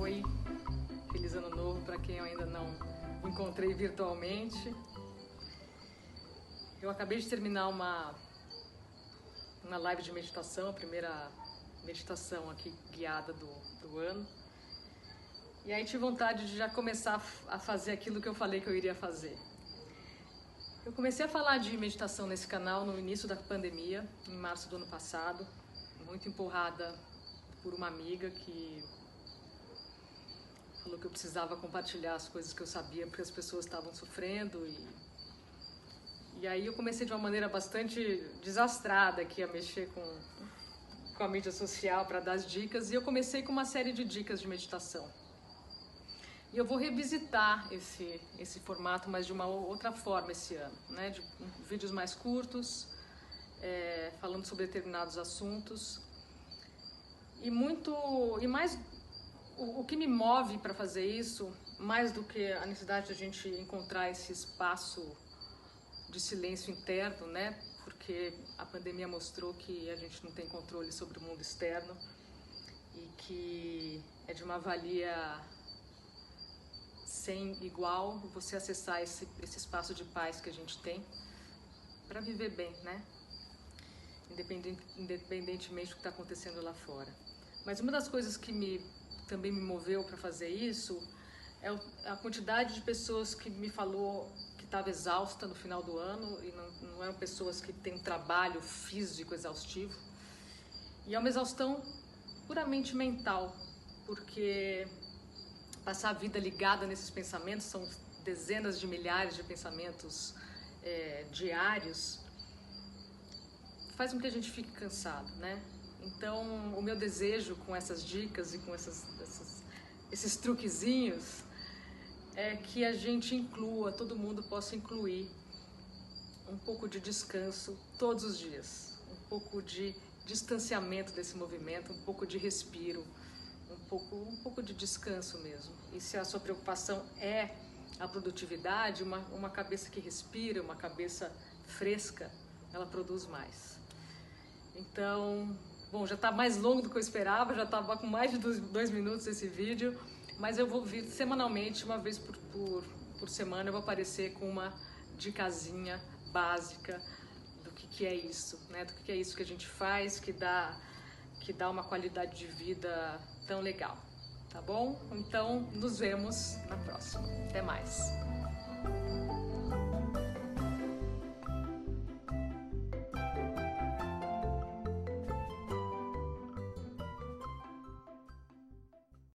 Oi, feliz ano novo para quem eu ainda não encontrei virtualmente. Eu acabei de terminar uma, uma live de meditação, a primeira meditação aqui guiada do, do ano. E aí tive vontade de já começar a fazer aquilo que eu falei que eu iria fazer. Eu comecei a falar de meditação nesse canal no início da pandemia, em março do ano passado, muito empurrada por uma amiga que falou que eu precisava compartilhar as coisas que eu sabia porque as pessoas estavam sofrendo e e aí eu comecei de uma maneira bastante desastrada aqui a mexer com com a mídia social para dar as dicas e eu comecei com uma série de dicas de meditação. E eu vou revisitar esse, esse formato, mas de uma outra forma esse ano, né? De vídeos mais curtos, é, falando sobre determinados assuntos. E muito, e mais, o, o que me move para fazer isso, mais do que a necessidade de a gente encontrar esse espaço de silêncio interno, né? Porque a pandemia mostrou que a gente não tem controle sobre o mundo externo e que é de uma valia sem igual você acessar esse, esse espaço de paz que a gente tem para viver bem, né? Independente, independentemente do que está acontecendo lá fora. Mas uma das coisas que me também me moveu para fazer isso é a quantidade de pessoas que me falou que estava exausta no final do ano e não, não eram pessoas que têm um trabalho físico exaustivo. E é uma exaustão puramente mental, porque passar a vida ligada nesses pensamentos, são dezenas de milhares de pensamentos é, diários, faz com que a gente fique cansado, né? Então, o meu desejo com essas dicas e com essas, essas, esses truquezinhos é que a gente inclua, todo mundo possa incluir um pouco de descanso todos os dias, um pouco de distanciamento desse movimento, um pouco de respiro, pouco, um pouco de descanso mesmo. E se a sua preocupação é a produtividade, uma, uma cabeça que respira, uma cabeça fresca, ela produz mais. Então, bom, já está mais longo do que eu esperava, já estava com mais de dois, dois, minutos esse vídeo, mas eu vou vir semanalmente, uma vez por, por, por semana, eu vou aparecer com uma dicasinha básica do que, que é isso, né? Do que, que é isso que a gente faz, que dá, que dá uma qualidade de vida tão legal, tá bom? Então, nos vemos na próxima. Até mais!